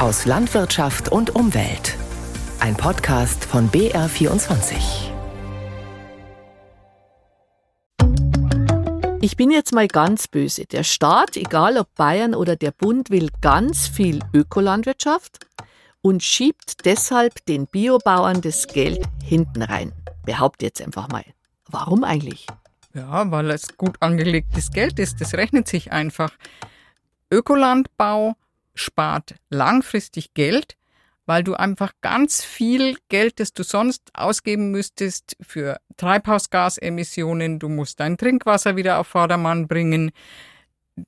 aus Landwirtschaft und Umwelt. Ein Podcast von BR24. Ich bin jetzt mal ganz böse. Der Staat, egal ob Bayern oder der Bund, will ganz viel Ökolandwirtschaft und schiebt deshalb den Biobauern das Geld hinten rein. Behaupte jetzt einfach mal. Warum eigentlich? Ja, weil es gut angelegtes Geld ist. Das rechnet sich einfach. Ökolandbau spart langfristig Geld, weil du einfach ganz viel Geld, das du sonst ausgeben müsstest für Treibhausgasemissionen, du musst dein Trinkwasser wieder auf Vordermann bringen,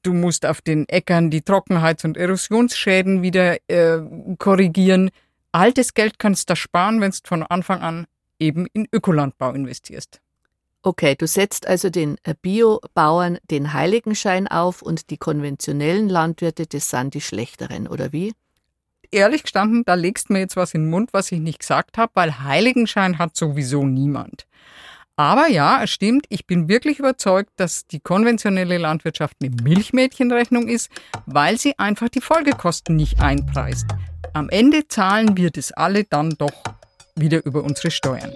du musst auf den Äckern die Trockenheits- und Erosionsschäden wieder äh, korrigieren. All das Geld kannst du sparen, wenn du von Anfang an eben in Ökolandbau investierst. Okay, du setzt also den äh, Biobauern den Heiligenschein auf und die konventionellen Landwirte, das sind die schlechteren, oder wie? Ehrlich gestanden, da legst du mir jetzt was in den Mund, was ich nicht gesagt habe, weil Heiligenschein hat sowieso niemand. Aber ja, es stimmt, ich bin wirklich überzeugt, dass die konventionelle Landwirtschaft eine Milchmädchenrechnung ist, weil sie einfach die Folgekosten nicht einpreist. Am Ende zahlen wir das alle dann doch wieder über unsere Steuern.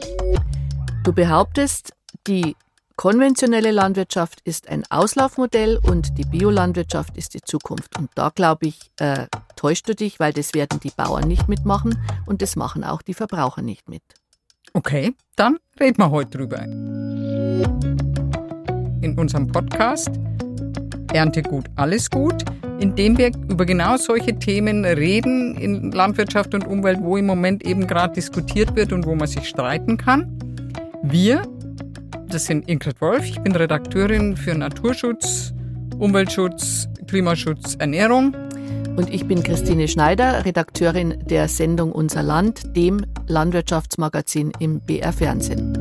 Du behauptest, die konventionelle Landwirtschaft ist ein Auslaufmodell und die Biolandwirtschaft ist die Zukunft. Und da glaube ich, äh, täuschst du dich, weil das werden die Bauern nicht mitmachen und das machen auch die Verbraucher nicht mit. Okay, dann reden wir heute drüber. In unserem Podcast Ernte gut, alles gut, in dem wir über genau solche Themen reden in Landwirtschaft und Umwelt, wo im Moment eben gerade diskutiert wird und wo man sich streiten kann. Wir das sind Ingrid Wolf, ich bin Redakteurin für Naturschutz, Umweltschutz, Klimaschutz, Ernährung. Und ich bin Christine Schneider, Redakteurin der Sendung Unser Land, dem Landwirtschaftsmagazin im BR Fernsehen.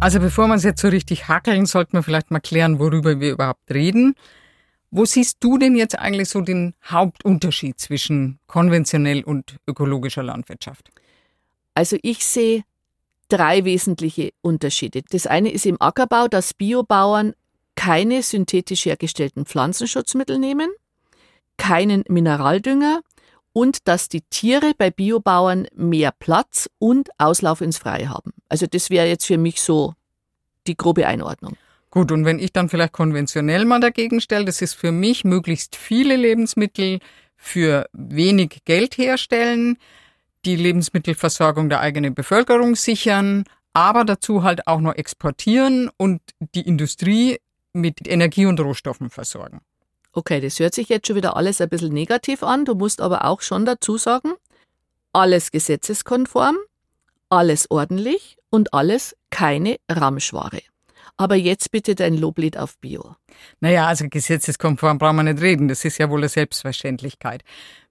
Also bevor wir es jetzt so richtig hackeln, sollten wir vielleicht mal klären, worüber wir überhaupt reden. Wo siehst du denn jetzt eigentlich so den Hauptunterschied zwischen konventionell und ökologischer Landwirtschaft? Also ich sehe drei wesentliche Unterschiede. Das eine ist im Ackerbau, dass Biobauern keine synthetisch hergestellten Pflanzenschutzmittel nehmen, keinen Mineraldünger und dass die Tiere bei Biobauern mehr Platz und Auslauf ins Freie haben. Also das wäre jetzt für mich so die grobe Einordnung. Gut, und wenn ich dann vielleicht konventionell mal dagegen stelle, das ist für mich möglichst viele Lebensmittel für wenig Geld herstellen, die Lebensmittelversorgung der eigenen Bevölkerung sichern, aber dazu halt auch noch exportieren und die Industrie mit Energie und Rohstoffen versorgen. Okay, das hört sich jetzt schon wieder alles ein bisschen negativ an. Du musst aber auch schon dazu sagen, alles gesetzeskonform, alles ordentlich und alles keine Ramschware. Aber jetzt bitte dein Loblied auf Bio. Naja, also gesetzeskonform brauchen wir nicht reden. Das ist ja wohl eine Selbstverständlichkeit.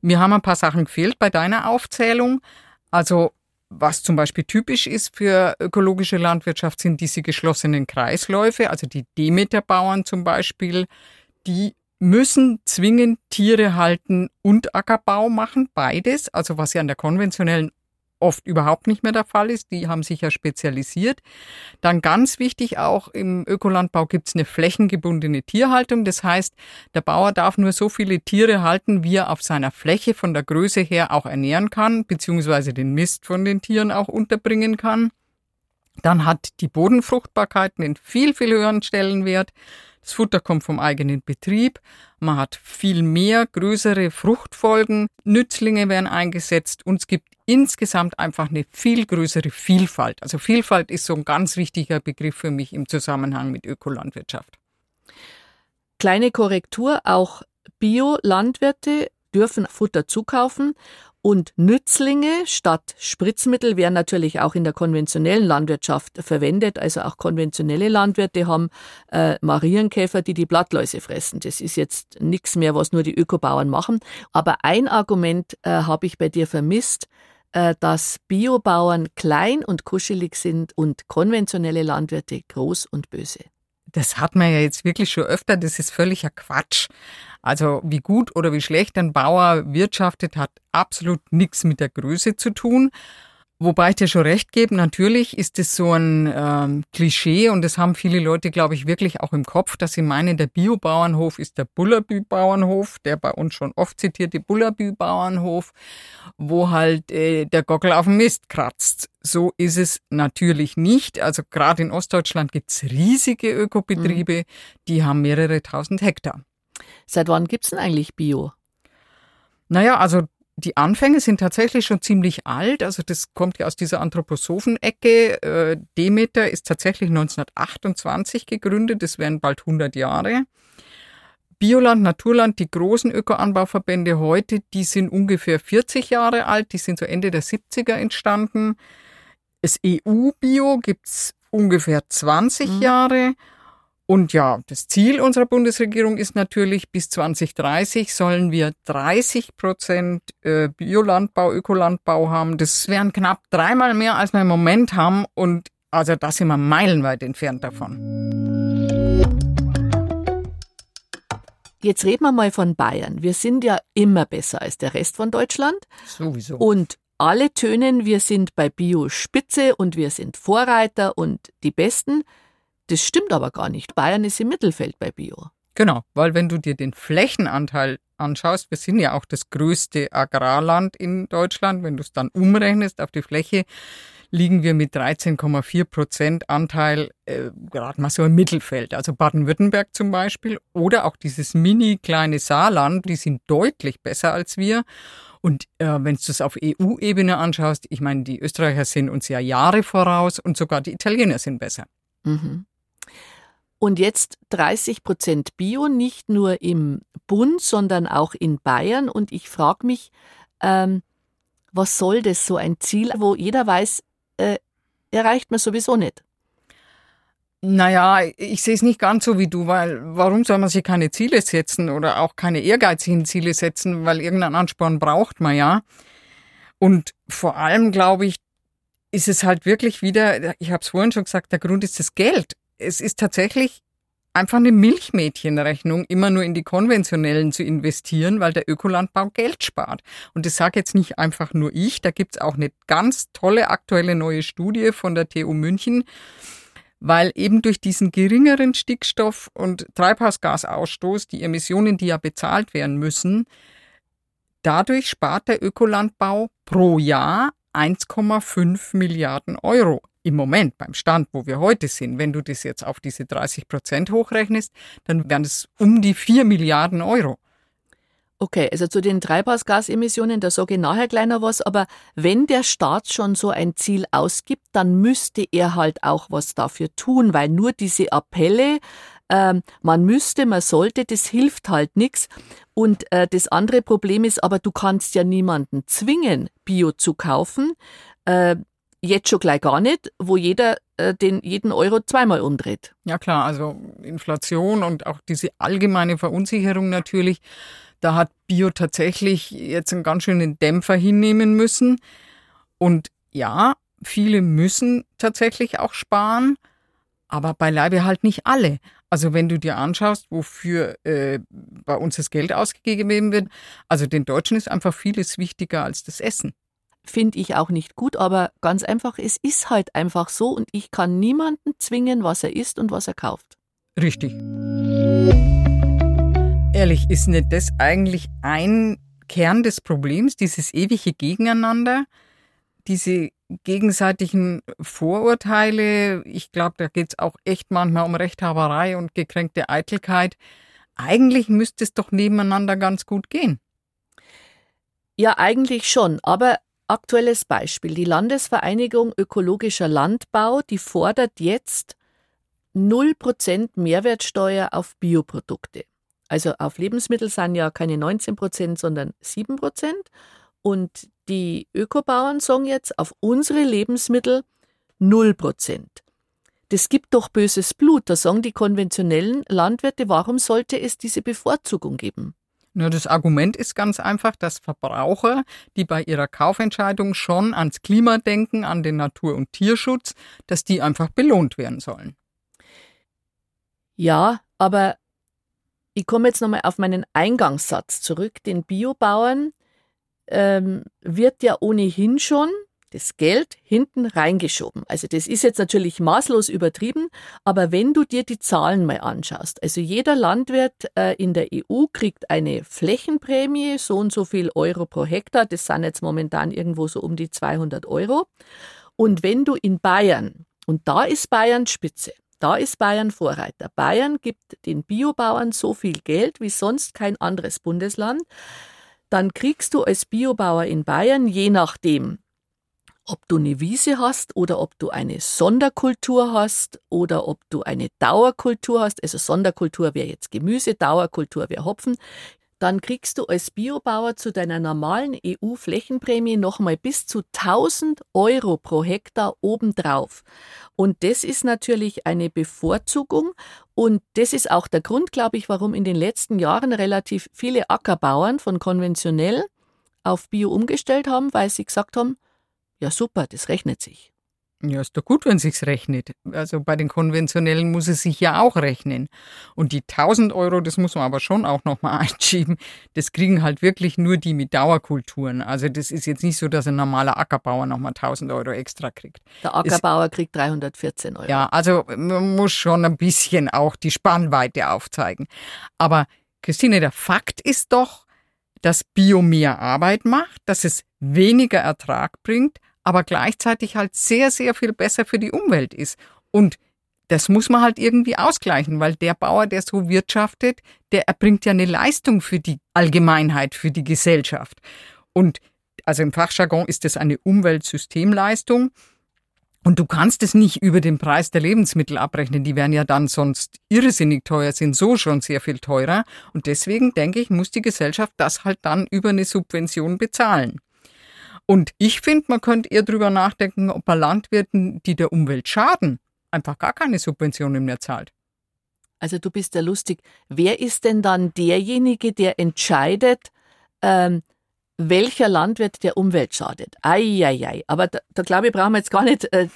Mir haben ein paar Sachen gefehlt bei deiner Aufzählung. Also was zum Beispiel typisch ist für ökologische Landwirtschaft, sind diese geschlossenen Kreisläufe. Also die Demeterbauern zum Beispiel, die müssen zwingend Tiere halten und Ackerbau machen, beides. Also was ja an der konventionellen oft überhaupt nicht mehr der Fall ist. Die haben sich ja spezialisiert. Dann ganz wichtig auch im Ökolandbau gibt es eine flächengebundene Tierhaltung. Das heißt, der Bauer darf nur so viele Tiere halten, wie er auf seiner Fläche von der Größe her auch ernähren kann, beziehungsweise den Mist von den Tieren auch unterbringen kann. Dann hat die Bodenfruchtbarkeit einen viel, viel höheren Stellenwert. Das Futter kommt vom eigenen Betrieb. Man hat viel mehr größere Fruchtfolgen. Nützlinge werden eingesetzt und es gibt insgesamt einfach eine viel größere Vielfalt. Also Vielfalt ist so ein ganz wichtiger Begriff für mich im Zusammenhang mit Ökolandwirtschaft. Kleine Korrektur, auch Biolandwirte dürfen Futter zukaufen und Nützlinge statt Spritzmittel werden natürlich auch in der konventionellen Landwirtschaft verwendet. Also auch konventionelle Landwirte haben äh, Marienkäfer, die die Blattläuse fressen. Das ist jetzt nichts mehr, was nur die Ökobauern machen. Aber ein Argument äh, habe ich bei dir vermisst, dass Biobauern klein und kuschelig sind und konventionelle Landwirte groß und böse. Das hat man ja jetzt wirklich schon öfter, das ist völliger Quatsch. Also wie gut oder wie schlecht ein Bauer wirtschaftet, hat absolut nichts mit der Größe zu tun. Wobei ich dir schon recht gebe, natürlich ist es so ein ähm, Klischee und das haben viele Leute, glaube ich, wirklich auch im Kopf, dass sie meinen, der Biobauernhof ist der Bullabü-Bauernhof, der bei uns schon oft zitierte Bullabü-Bauernhof, wo halt äh, der Gockel auf dem Mist kratzt. So ist es natürlich nicht. Also gerade in Ostdeutschland gibt's riesige Ökobetriebe, mhm. die haben mehrere tausend Hektar. Seit wann gibt's denn eigentlich Bio? Naja, also die Anfänge sind tatsächlich schon ziemlich alt. Also das kommt ja aus dieser Anthroposophen-Ecke. Äh, Demeter ist tatsächlich 1928 gegründet. Das wären bald 100 Jahre. Bioland, Naturland, die großen Ökoanbauverbände heute, die sind ungefähr 40 Jahre alt. Die sind so Ende der 70er entstanden. Das EU-Bio gibt's ungefähr 20 mhm. Jahre. Und ja, das Ziel unserer Bundesregierung ist natürlich, bis 2030 sollen wir 30 Prozent äh, Biolandbau, Ökolandbau haben. Das wären knapp dreimal mehr, als wir im Moment haben. Und also da sind wir meilenweit entfernt davon. Jetzt reden wir mal von Bayern. Wir sind ja immer besser als der Rest von Deutschland. Sowieso. Und alle tönen, wir sind bei Bio Spitze und wir sind Vorreiter und die Besten. Das stimmt aber gar nicht. Bayern ist im Mittelfeld bei Bio. Genau, weil wenn du dir den Flächenanteil anschaust, wir sind ja auch das größte Agrarland in Deutschland, wenn du es dann umrechnest auf die Fläche, liegen wir mit 13,4 Prozent Anteil äh, gerade mal so im Mittelfeld. Also Baden-Württemberg zum Beispiel oder auch dieses mini kleine Saarland, die sind deutlich besser als wir. Und äh, wenn du es auf EU-Ebene anschaust, ich meine, die Österreicher sind uns ja Jahre voraus und sogar die Italiener sind besser. Mhm. Und jetzt 30 Prozent Bio, nicht nur im Bund, sondern auch in Bayern. Und ich frage mich, ähm, was soll das, so ein Ziel, wo jeder weiß, äh, erreicht man sowieso nicht? Naja, ich sehe es nicht ganz so wie du, weil warum soll man sich keine Ziele setzen oder auch keine ehrgeizigen Ziele setzen, weil irgendeinen Ansporn braucht man ja. Und vor allem glaube ich, ist es halt wirklich wieder, ich habe es vorhin schon gesagt, der Grund ist das Geld es ist tatsächlich einfach eine Milchmädchenrechnung, immer nur in die konventionellen zu investieren, weil der Ökolandbau Geld spart. Und das sage jetzt nicht einfach nur ich, da gibt's auch eine ganz tolle aktuelle neue Studie von der TU München, weil eben durch diesen geringeren Stickstoff- und Treibhausgasausstoß, die Emissionen, die ja bezahlt werden müssen, dadurch spart der Ökolandbau pro Jahr 1,5 Milliarden Euro im Moment beim Stand, wo wir heute sind, wenn du das jetzt auf diese 30 Prozent hochrechnest, dann wären es um die 4 Milliarden Euro. Okay, also zu den Treibhausgasemissionen, da sage ich nachher kleiner was, aber wenn der Staat schon so ein Ziel ausgibt, dann müsste er halt auch was dafür tun, weil nur diese Appelle, äh, man müsste, man sollte, das hilft halt nichts. Und äh, das andere Problem ist aber, du kannst ja niemanden zwingen, Bio zu kaufen. Äh, Jetzt schon gleich gar nicht, wo jeder äh, den jeden Euro zweimal umdreht. Ja klar, also Inflation und auch diese allgemeine Verunsicherung natürlich, da hat Bio tatsächlich jetzt einen ganz schönen Dämpfer hinnehmen müssen. Und ja, viele müssen tatsächlich auch sparen, aber beileibe halt nicht alle. Also wenn du dir anschaust, wofür äh, bei uns das Geld ausgegeben wird, also den Deutschen ist einfach vieles wichtiger als das Essen finde ich auch nicht gut, aber ganz einfach, es ist halt einfach so und ich kann niemanden zwingen, was er isst und was er kauft. Richtig. Ehrlich, ist nicht das eigentlich ein Kern des Problems, dieses ewige Gegeneinander, diese gegenseitigen Vorurteile? Ich glaube, da geht es auch echt manchmal um Rechthaberei und gekränkte Eitelkeit. Eigentlich müsste es doch nebeneinander ganz gut gehen. Ja, eigentlich schon, aber Aktuelles Beispiel. Die Landesvereinigung Ökologischer Landbau, die fordert jetzt 0% Mehrwertsteuer auf Bioprodukte. Also auf Lebensmittel sind ja keine 19%, sondern 7%. Und die Ökobauern sagen jetzt auf unsere Lebensmittel 0%. Das gibt doch böses Blut. Da sagen die konventionellen Landwirte, warum sollte es diese Bevorzugung geben? Nur das Argument ist ganz einfach, dass Verbraucher, die bei ihrer Kaufentscheidung schon ans Klima denken, an den Natur- und Tierschutz, dass die einfach belohnt werden sollen. Ja, aber ich komme jetzt nochmal auf meinen Eingangssatz zurück. Den Biobauern ähm, wird ja ohnehin schon das Geld hinten reingeschoben. Also das ist jetzt natürlich maßlos übertrieben, aber wenn du dir die Zahlen mal anschaust, also jeder Landwirt äh, in der EU kriegt eine Flächenprämie, so und so viel Euro pro Hektar, das sind jetzt momentan irgendwo so um die 200 Euro. Und wenn du in Bayern, und da ist Bayern Spitze, da ist Bayern Vorreiter. Bayern gibt den Biobauern so viel Geld wie sonst kein anderes Bundesland. Dann kriegst du als Biobauer in Bayern, je nachdem, ob du eine Wiese hast oder ob du eine Sonderkultur hast oder ob du eine Dauerkultur hast. Also Sonderkultur wäre jetzt Gemüse, Dauerkultur wäre Hopfen dann kriegst du als Biobauer zu deiner normalen EU-Flächenprämie nochmal bis zu 1000 Euro pro Hektar obendrauf. Und das ist natürlich eine Bevorzugung und das ist auch der Grund, glaube ich, warum in den letzten Jahren relativ viele Ackerbauern von konventionell auf Bio umgestellt haben, weil sie gesagt haben, ja super, das rechnet sich. Ja, ist doch gut, wenn sich's rechnet. Also bei den konventionellen muss es sich ja auch rechnen. Und die 1000 Euro, das muss man aber schon auch nochmal einschieben, das kriegen halt wirklich nur die mit Dauerkulturen. Also das ist jetzt nicht so, dass ein normaler Ackerbauer nochmal 1000 Euro extra kriegt. Der Ackerbauer es, kriegt 314 Euro. Ja, also man muss schon ein bisschen auch die Spannweite aufzeigen. Aber Christine, der Fakt ist doch, dass Bio mehr Arbeit macht, dass es weniger Ertrag bringt, aber gleichzeitig halt sehr, sehr viel besser für die Umwelt ist. Und das muss man halt irgendwie ausgleichen, weil der Bauer, der so wirtschaftet, der erbringt ja eine Leistung für die Allgemeinheit, für die Gesellschaft. Und also im Fachjargon ist das eine Umweltsystemleistung. Und du kannst es nicht über den Preis der Lebensmittel abrechnen. Die wären ja dann sonst irrsinnig teuer, sind so schon sehr viel teurer. Und deswegen denke ich, muss die Gesellschaft das halt dann über eine Subvention bezahlen. Und ich finde, man könnte eher drüber nachdenken, ob man Landwirten, die der Umwelt schaden, einfach gar keine Subventionen mehr zahlt. Also du bist ja lustig. Wer ist denn dann derjenige, der entscheidet, ähm, welcher Landwirt der Umwelt schadet? Eieiei. Aber da, da glaube ich, brauchen wir jetzt gar nicht äh,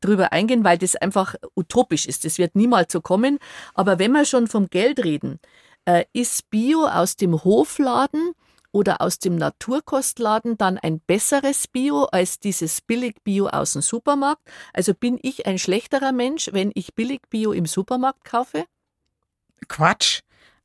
drüber eingehen, weil das einfach utopisch ist. Das wird niemals so kommen. Aber wenn wir schon vom Geld reden, äh, ist Bio aus dem Hofladen oder aus dem Naturkostladen dann ein besseres Bio als dieses Billig-Bio aus dem Supermarkt? Also bin ich ein schlechterer Mensch, wenn ich Billig-Bio im Supermarkt kaufe? Quatsch.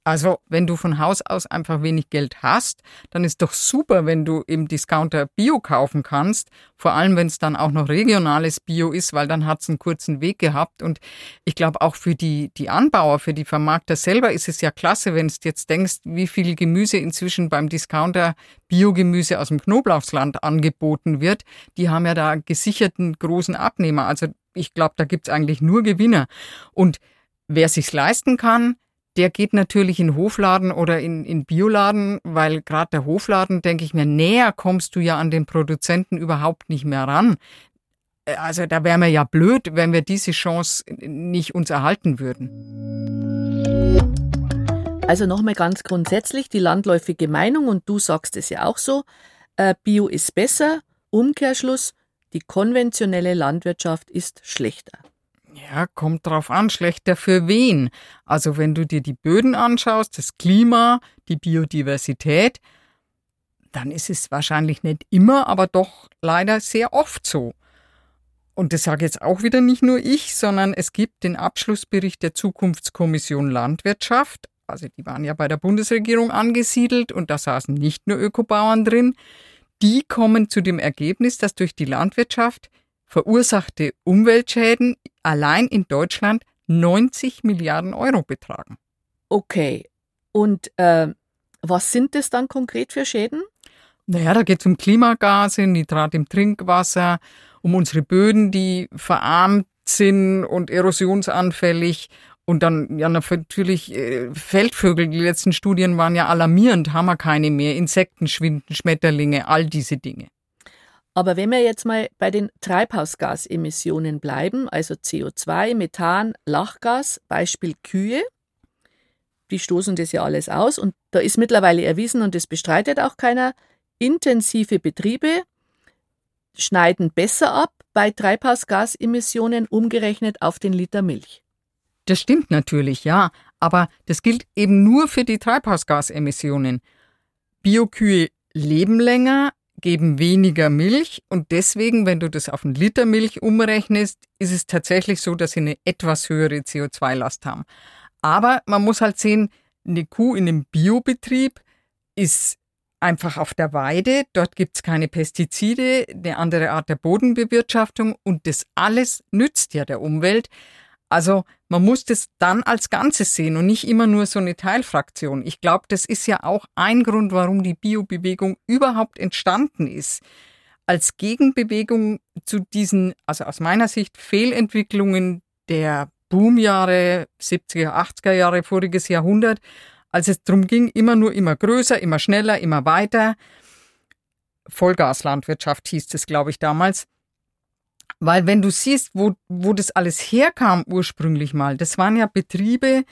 Also, wenn du von Haus aus einfach wenig Geld hast, dann ist doch super, wenn du im Discounter Bio kaufen kannst. Vor allem, wenn es dann auch noch regionales Bio ist, weil dann hat es einen kurzen Weg gehabt. Und ich glaube, auch für die, die Anbauer, für die Vermarkter selber ist es ja klasse, wenn du jetzt denkst, wie viel Gemüse inzwischen beim Discounter Biogemüse aus dem Knoblauchsland angeboten wird. Die haben ja da gesicherten großen Abnehmer. Also, ich glaube, da gibt es eigentlich nur Gewinner. Und wer sich's leisten kann, der geht natürlich in Hofladen oder in, in Bioladen, weil gerade der Hofladen, denke ich mir, näher kommst du ja an den Produzenten überhaupt nicht mehr ran. Äh, also da wären wir ja blöd, wenn wir diese Chance nicht uns erhalten würden. Also nochmal ganz grundsätzlich die landläufige Meinung, und du sagst es ja auch so, äh, Bio ist besser, Umkehrschluss, die konventionelle Landwirtschaft ist schlechter. Ja, kommt drauf an, schlechter für wen. Also wenn du dir die Böden anschaust, das Klima, die Biodiversität, dann ist es wahrscheinlich nicht immer, aber doch leider sehr oft so. Und das sage jetzt auch wieder nicht nur ich, sondern es gibt den Abschlussbericht der Zukunftskommission Landwirtschaft. Also die waren ja bei der Bundesregierung angesiedelt und da saßen nicht nur Ökobauern drin. Die kommen zu dem Ergebnis, dass durch die Landwirtschaft verursachte Umweltschäden allein in Deutschland 90 Milliarden Euro betragen. Okay. Und äh, was sind das dann konkret für Schäden? Naja, da geht es um Klimagase, Nitrat im Trinkwasser, um unsere Böden, die verarmt sind und erosionsanfällig. Und dann ja natürlich äh, Feldvögel, die letzten Studien waren ja alarmierend, haben wir keine mehr, Insekten schwinden, Schmetterlinge, all diese Dinge. Aber wenn wir jetzt mal bei den Treibhausgasemissionen bleiben, also CO2, Methan, Lachgas, Beispiel Kühe, die stoßen das ja alles aus und da ist mittlerweile erwiesen und das bestreitet auch keiner, intensive Betriebe schneiden besser ab bei Treibhausgasemissionen umgerechnet auf den Liter Milch. Das stimmt natürlich, ja, aber das gilt eben nur für die Treibhausgasemissionen. Biokühe leben länger, geben weniger Milch und deswegen, wenn du das auf einen Liter Milch umrechnest, ist es tatsächlich so, dass sie eine etwas höhere CO2-Last haben. Aber man muss halt sehen, eine Kuh in einem Biobetrieb ist einfach auf der Weide. Dort gibt es keine Pestizide, eine andere Art der Bodenbewirtschaftung und das alles nützt ja der Umwelt. Also man muss das dann als Ganzes sehen und nicht immer nur so eine Teilfraktion. Ich glaube, das ist ja auch ein Grund, warum die Biobewegung überhaupt entstanden ist. Als Gegenbewegung zu diesen, also aus meiner Sicht, Fehlentwicklungen der Boomjahre, 70er, 80er Jahre, voriges Jahrhundert, als es darum ging, immer nur immer größer, immer schneller, immer weiter. Vollgaslandwirtschaft hieß es, glaube ich, damals. Weil wenn du siehst, wo, wo das alles herkam ursprünglich mal, das waren ja Betriebe,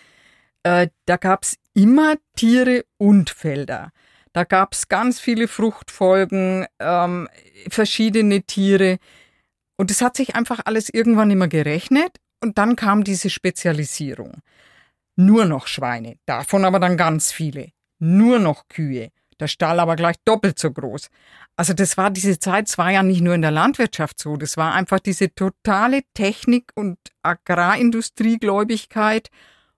äh, da gab es immer Tiere und Felder. Da gab es ganz viele Fruchtfolgen, ähm, verschiedene Tiere. Und es hat sich einfach alles irgendwann immer gerechnet und dann kam diese Spezialisierung. Nur noch Schweine, davon aber dann ganz viele. Nur noch Kühe, der Stall aber gleich doppelt so groß. Also das war diese Zeit, es war ja nicht nur in der Landwirtschaft so, das war einfach diese totale Technik- und Agrarindustriegläubigkeit,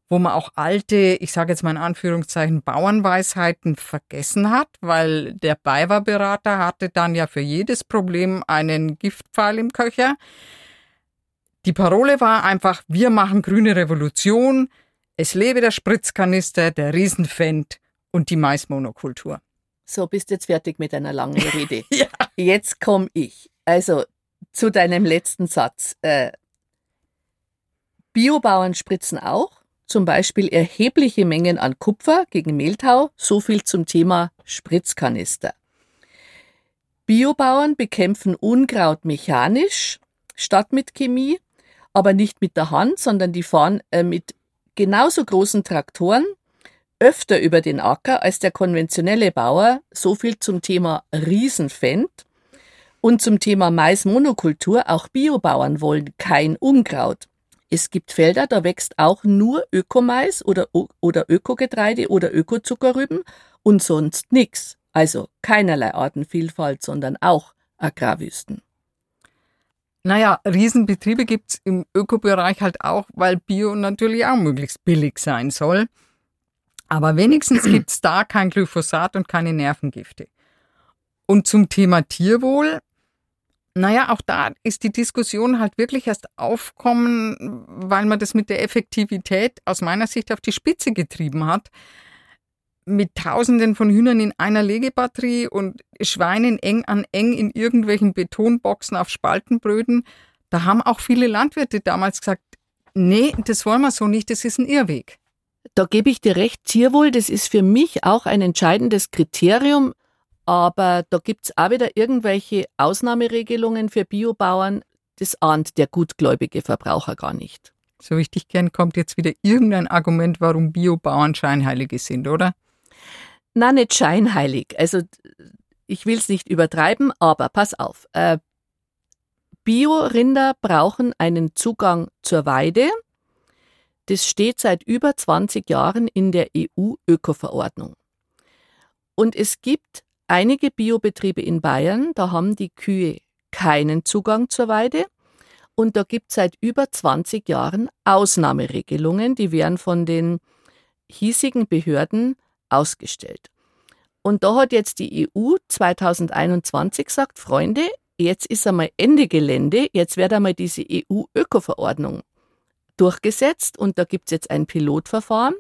wo man auch alte, ich sage jetzt mal in Anführungszeichen, Bauernweisheiten vergessen hat, weil der BayWa-Berater hatte dann ja für jedes Problem einen Giftpfeil im Köcher. Die Parole war einfach, wir machen grüne Revolution, es lebe der Spritzkanister, der Riesenfendt und die Maismonokultur. So, bist jetzt fertig mit einer langen Rede. ja. Jetzt komme ich. Also zu deinem letzten Satz. Äh, Biobauern spritzen auch, zum Beispiel erhebliche Mengen an Kupfer gegen Mehltau, so viel zum Thema Spritzkanister. Biobauern bekämpfen Unkraut mechanisch statt mit Chemie, aber nicht mit der Hand, sondern die fahren äh, mit genauso großen Traktoren öfter über den Acker als der konventionelle Bauer. So viel zum Thema Riesenfendt. Und zum Thema Maismonokultur, auch Biobauern wollen kein Unkraut. Es gibt Felder, da wächst auch nur Ökomais oder, oder Ökogetreide oder Ökozuckerrüben und sonst nichts. Also keinerlei Artenvielfalt, sondern auch Agrarwüsten. Naja, Riesenbetriebe gibt's im Ökobereich halt auch, weil Bio natürlich auch möglichst billig sein soll. Aber wenigstens gibt's da kein Glyphosat und keine Nervengifte. Und zum Thema Tierwohl, naja, auch da ist die Diskussion halt wirklich erst aufkommen, weil man das mit der Effektivität aus meiner Sicht auf die Spitze getrieben hat. Mit Tausenden von Hühnern in einer Legebatterie und Schweinen eng an eng in irgendwelchen Betonboxen auf Spaltenbröden. Da haben auch viele Landwirte damals gesagt, nee, das wollen wir so nicht, das ist ein Irrweg. Da gebe ich dir recht, Tierwohl, das ist für mich auch ein entscheidendes Kriterium, aber da gibt es auch wieder irgendwelche Ausnahmeregelungen für Biobauern. Das ahnt der gutgläubige Verbraucher gar nicht. So richtig gern kommt jetzt wieder irgendein Argument, warum Biobauern Scheinheilige sind, oder? Na, nicht scheinheilig. Also ich will es nicht übertreiben, aber pass auf. Äh, Bio-Rinder brauchen einen Zugang zur Weide das steht seit über 20 Jahren in der EU-Öko-Verordnung. Und es gibt einige Biobetriebe in Bayern, da haben die Kühe keinen Zugang zur Weide. Und da gibt es seit über 20 Jahren Ausnahmeregelungen, die werden von den hiesigen Behörden ausgestellt. Und da hat jetzt die EU 2021 gesagt, Freunde, jetzt ist einmal Ende Gelände, jetzt wird einmal diese EU-Öko-Verordnung durchgesetzt und da gibt es jetzt ein Pilotverfahren.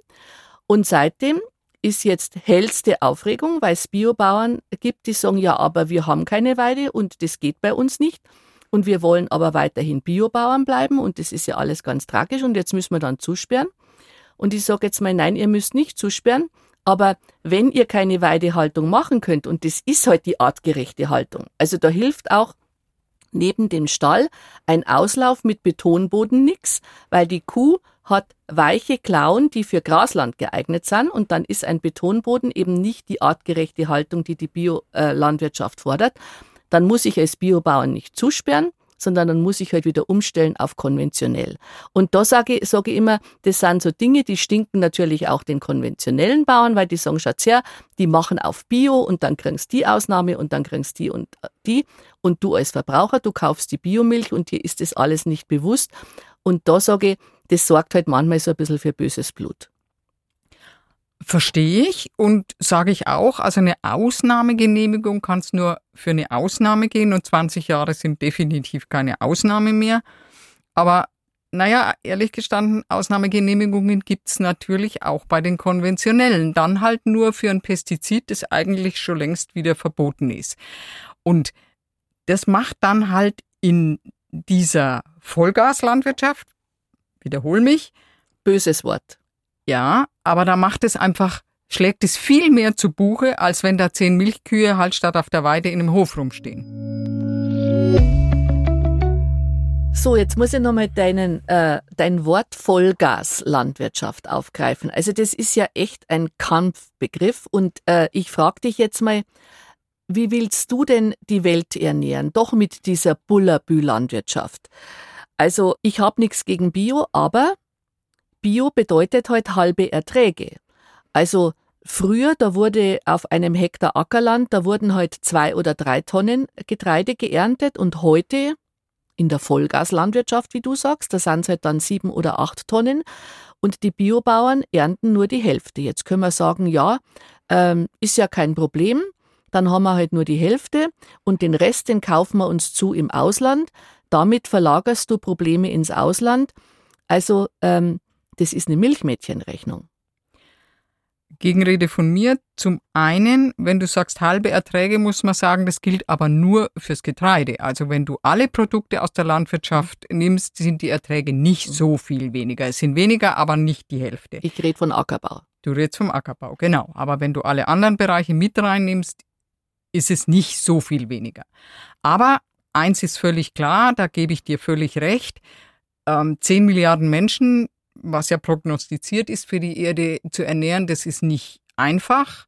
Und seitdem ist jetzt hellste Aufregung, weil es Biobauern gibt, die sagen, ja, aber wir haben keine Weide und das geht bei uns nicht. Und wir wollen aber weiterhin Biobauern bleiben und das ist ja alles ganz tragisch und jetzt müssen wir dann zusperren. Und ich sage jetzt mal, nein, ihr müsst nicht zusperren, aber wenn ihr keine Weidehaltung machen könnt, und das ist halt die artgerechte Haltung, also da hilft auch neben dem Stall ein Auslauf mit Betonboden nix, weil die Kuh hat weiche Klauen, die für Grasland geeignet sind und dann ist ein Betonboden eben nicht die artgerechte Haltung, die die Biolandwirtschaft fordert. Dann muss ich als Biobauern nicht zusperren, sondern dann muss ich halt wieder umstellen auf konventionell. Und da sage ich, sage ich immer, das sind so Dinge, die stinken natürlich auch den konventionellen Bauern, weil die sagen, schaut her, die machen auf Bio und dann kriegst die Ausnahme und dann kriegst die und äh, die. Und du als Verbraucher, du kaufst die Biomilch und dir ist das alles nicht bewusst. Und da sage ich, das sorgt halt manchmal so ein bisschen für böses Blut. Verstehe ich und sage ich auch, also eine Ausnahmegenehmigung kann es nur für eine Ausnahme gehen und 20 Jahre sind definitiv keine Ausnahme mehr. Aber naja, ehrlich gestanden, Ausnahmegenehmigungen gibt's natürlich auch bei den konventionellen. Dann halt nur für ein Pestizid, das eigentlich schon längst wieder verboten ist. Und das macht dann halt in dieser Vollgaslandwirtschaft, wiederhol mich. Böses Wort. Ja, aber da macht es einfach, schlägt es viel mehr zu Buche, als wenn da zehn Milchkühe halt statt auf der Weide in einem Hof rumstehen. So, jetzt muss ich nochmal deinen, äh, dein Wort Vollgaslandwirtschaft aufgreifen. Also das ist ja echt ein Kampfbegriff und äh, ich frage dich jetzt mal, wie willst du denn die Welt ernähren? Doch mit dieser Bullabü-Landwirtschaft. Also ich habe nichts gegen Bio, aber Bio bedeutet halt halbe Erträge. Also früher, da wurde auf einem Hektar Ackerland, da wurden halt zwei oder drei Tonnen Getreide geerntet und heute in der Vollgaslandwirtschaft, wie du sagst, da sind es halt dann sieben oder acht Tonnen und die Biobauern ernten nur die Hälfte. Jetzt können wir sagen, ja, ähm, ist ja kein Problem, dann haben wir halt nur die Hälfte und den Rest, den kaufen wir uns zu im Ausland. Damit verlagerst du Probleme ins Ausland. Also ähm, das ist eine Milchmädchenrechnung. Gegenrede von mir. Zum einen, wenn du sagst halbe Erträge, muss man sagen, das gilt aber nur fürs Getreide. Also wenn du alle Produkte aus der Landwirtschaft nimmst, sind die Erträge nicht so viel weniger. Es sind weniger, aber nicht die Hälfte. Ich rede von Ackerbau. Du redest vom Ackerbau, genau. Aber wenn du alle anderen Bereiche mit reinnimmst, ist es nicht so viel weniger. Aber eins ist völlig klar, da gebe ich dir völlig recht. Ähm, 10 Milliarden Menschen was ja prognostiziert ist für die Erde zu ernähren, das ist nicht einfach.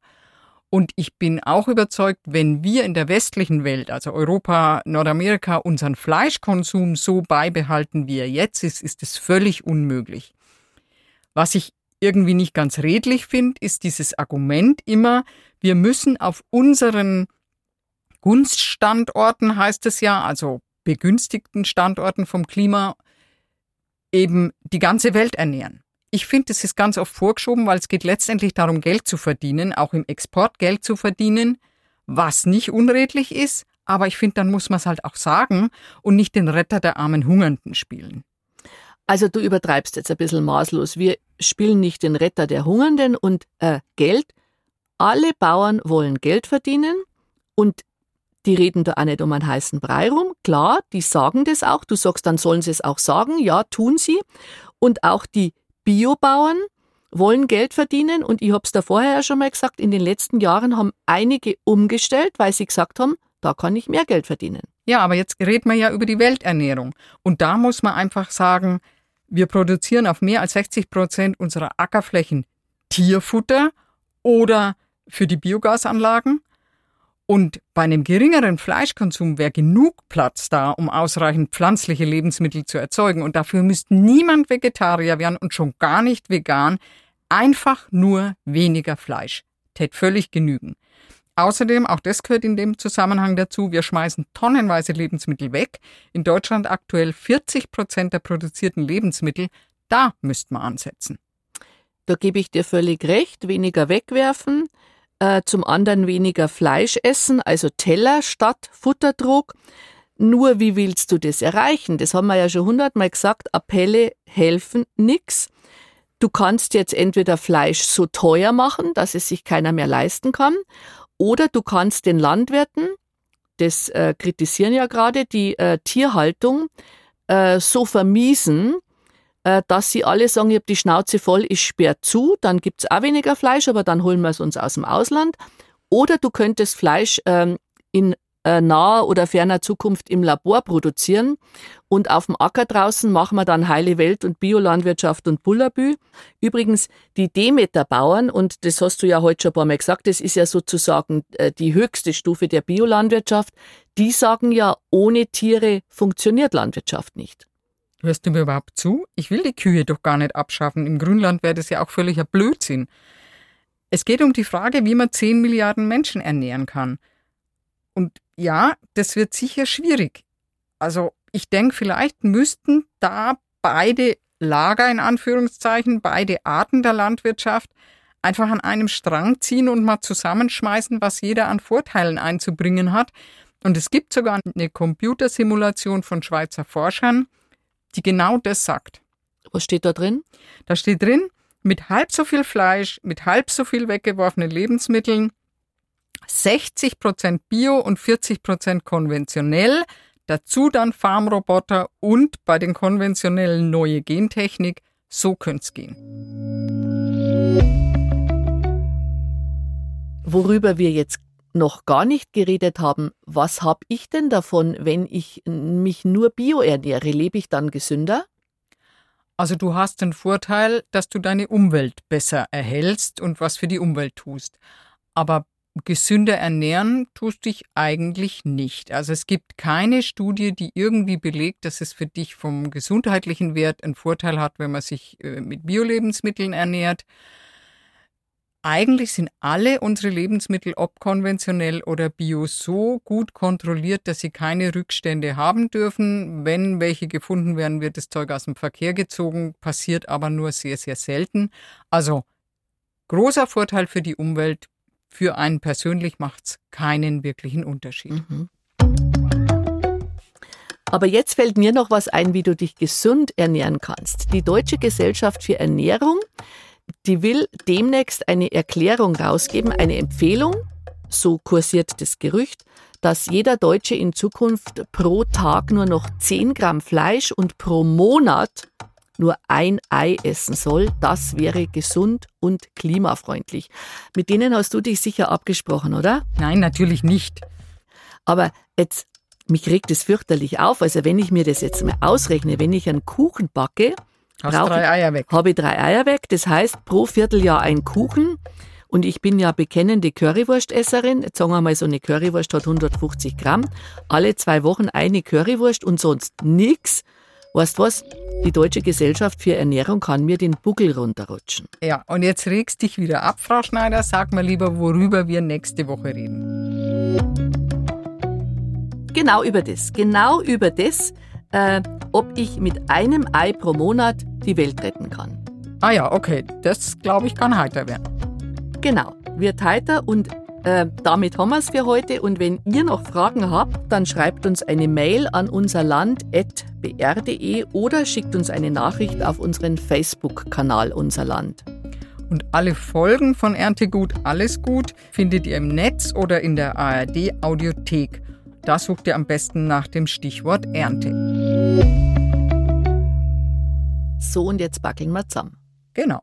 Und ich bin auch überzeugt, wenn wir in der westlichen Welt, also Europa, Nordamerika, unseren Fleischkonsum so beibehalten, wie er jetzt ist, ist es völlig unmöglich. Was ich irgendwie nicht ganz redlich finde, ist dieses Argument immer, wir müssen auf unseren Gunststandorten, heißt es ja, also begünstigten Standorten vom Klima, eben die ganze Welt ernähren. Ich finde, es ist ganz oft vorgeschoben, weil es geht letztendlich darum, Geld zu verdienen, auch im Export Geld zu verdienen, was nicht unredlich ist, aber ich finde, dann muss man es halt auch sagen und nicht den Retter der armen Hungernden spielen. Also du übertreibst jetzt ein bisschen maßlos. Wir spielen nicht den Retter der Hungernden und äh, Geld. Alle Bauern wollen Geld verdienen und die reden da auch nicht um einen heißen Brei rum. Klar, die sagen das auch. Du sagst, dann sollen sie es auch sagen. Ja, tun sie. Und auch die Biobauern wollen Geld verdienen. Und ich habe es da vorher ja schon mal gesagt, in den letzten Jahren haben einige umgestellt, weil sie gesagt haben, da kann ich mehr Geld verdienen. Ja, aber jetzt reden wir ja über die Welternährung. Und da muss man einfach sagen, wir produzieren auf mehr als 60 Prozent unserer Ackerflächen Tierfutter oder für die Biogasanlagen. Und bei einem geringeren Fleischkonsum wäre genug Platz da, um ausreichend pflanzliche Lebensmittel zu erzeugen. Und dafür müsste niemand Vegetarier werden und schon gar nicht vegan. Einfach nur weniger Fleisch. Tät völlig genügen. Außerdem, auch das gehört in dem Zusammenhang dazu, wir schmeißen tonnenweise Lebensmittel weg. In Deutschland aktuell 40 Prozent der produzierten Lebensmittel. Da müsste man ansetzen. Da gebe ich dir völlig recht. Weniger wegwerfen, äh, zum anderen weniger Fleisch essen, also Teller statt Futterdruck. Nur wie willst du das erreichen? Das haben wir ja schon hundertmal gesagt, Appelle helfen nix. Du kannst jetzt entweder Fleisch so teuer machen, dass es sich keiner mehr leisten kann, oder du kannst den Landwirten, das äh, kritisieren ja gerade, die äh, Tierhaltung äh, so vermiesen, dass sie alle sagen, ich habe die Schnauze voll, ich sperre zu, dann gibt's auch weniger Fleisch, aber dann holen wir es uns aus dem Ausland. Oder du könntest Fleisch ähm, in äh, naher oder ferner Zukunft im Labor produzieren. Und auf dem Acker draußen machen wir dann heile Welt und Biolandwirtschaft und Bullabü. Übrigens, die Demeter-Bauern, und das hast du ja heute schon ein paar Mal gesagt, das ist ja sozusagen äh, die höchste Stufe der Biolandwirtschaft, die sagen ja, ohne Tiere funktioniert Landwirtschaft nicht. Hörst du mir überhaupt zu? Ich will die Kühe doch gar nicht abschaffen. Im Grünland wäre das ja auch völliger Blödsinn. Es geht um die Frage, wie man 10 Milliarden Menschen ernähren kann. Und ja, das wird sicher schwierig. Also ich denke, vielleicht müssten da beide Lager in Anführungszeichen, beide Arten der Landwirtschaft einfach an einem Strang ziehen und mal zusammenschmeißen, was jeder an Vorteilen einzubringen hat. Und es gibt sogar eine Computersimulation von Schweizer Forschern, die genau das sagt. Was steht da drin? Da steht drin, mit halb so viel Fleisch, mit halb so viel weggeworfenen Lebensmitteln, 60 Prozent Bio und 40 Prozent konventionell, dazu dann Farmroboter und bei den konventionellen neue Gentechnik, so könnte es gehen. Worüber wir jetzt noch gar nicht geredet haben, was habe ich denn davon, wenn ich mich nur bio ernähre? Lebe ich dann gesünder? Also du hast den Vorteil, dass du deine Umwelt besser erhältst und was für die Umwelt tust. Aber gesünder ernähren tust dich eigentlich nicht. Also es gibt keine Studie, die irgendwie belegt, dass es für dich vom gesundheitlichen Wert einen Vorteil hat, wenn man sich äh, mit Bio-Lebensmitteln ernährt. Eigentlich sind alle unsere Lebensmittel, ob konventionell oder bio, so gut kontrolliert, dass sie keine Rückstände haben dürfen. Wenn welche gefunden werden, wird das Zeug aus dem Verkehr gezogen, passiert aber nur sehr, sehr selten. Also großer Vorteil für die Umwelt, für einen persönlich macht es keinen wirklichen Unterschied. Mhm. Aber jetzt fällt mir noch was ein, wie du dich gesund ernähren kannst. Die Deutsche Gesellschaft für Ernährung die will demnächst eine Erklärung rausgeben, eine Empfehlung, so kursiert das Gerücht, dass jeder Deutsche in Zukunft pro Tag nur noch 10 Gramm Fleisch und pro Monat nur ein Ei essen soll. Das wäre gesund und klimafreundlich. Mit denen hast du dich sicher abgesprochen, oder? Nein, natürlich nicht. Aber jetzt, mich regt es fürchterlich auf. Also wenn ich mir das jetzt mal ausrechne, wenn ich einen Kuchen backe, Hast drei Eier weg. Habe ich drei Eier weg. Das heißt, pro Vierteljahr ein Kuchen. Und ich bin ja bekennende Currywurstesserin. Jetzt sagen wir mal, so eine Currywurst hat 150 Gramm. Alle zwei Wochen eine Currywurst und sonst nichts. Weißt was? Die Deutsche Gesellschaft für Ernährung kann mir den Buckel runterrutschen. Ja, und jetzt regst dich wieder ab, Frau Schneider. Sag mal lieber, worüber wir nächste Woche reden. Genau über das. Genau über das, äh, ob ich mit einem Ei pro Monat die Welt retten kann. Ah ja, okay, das glaube ich kann heiter werden. Genau, wird heiter und äh, damit haben wir es für heute. Und wenn ihr noch Fragen habt, dann schreibt uns eine Mail an unserland.br.de oder schickt uns eine Nachricht auf unseren Facebook-Kanal Unser Land. Und alle Folgen von Erntegut Alles Gut findet ihr im Netz oder in der ARD Audiothek. Da sucht ihr am besten nach dem Stichwort Ernte. So, und jetzt backeln wir zusammen. Genau.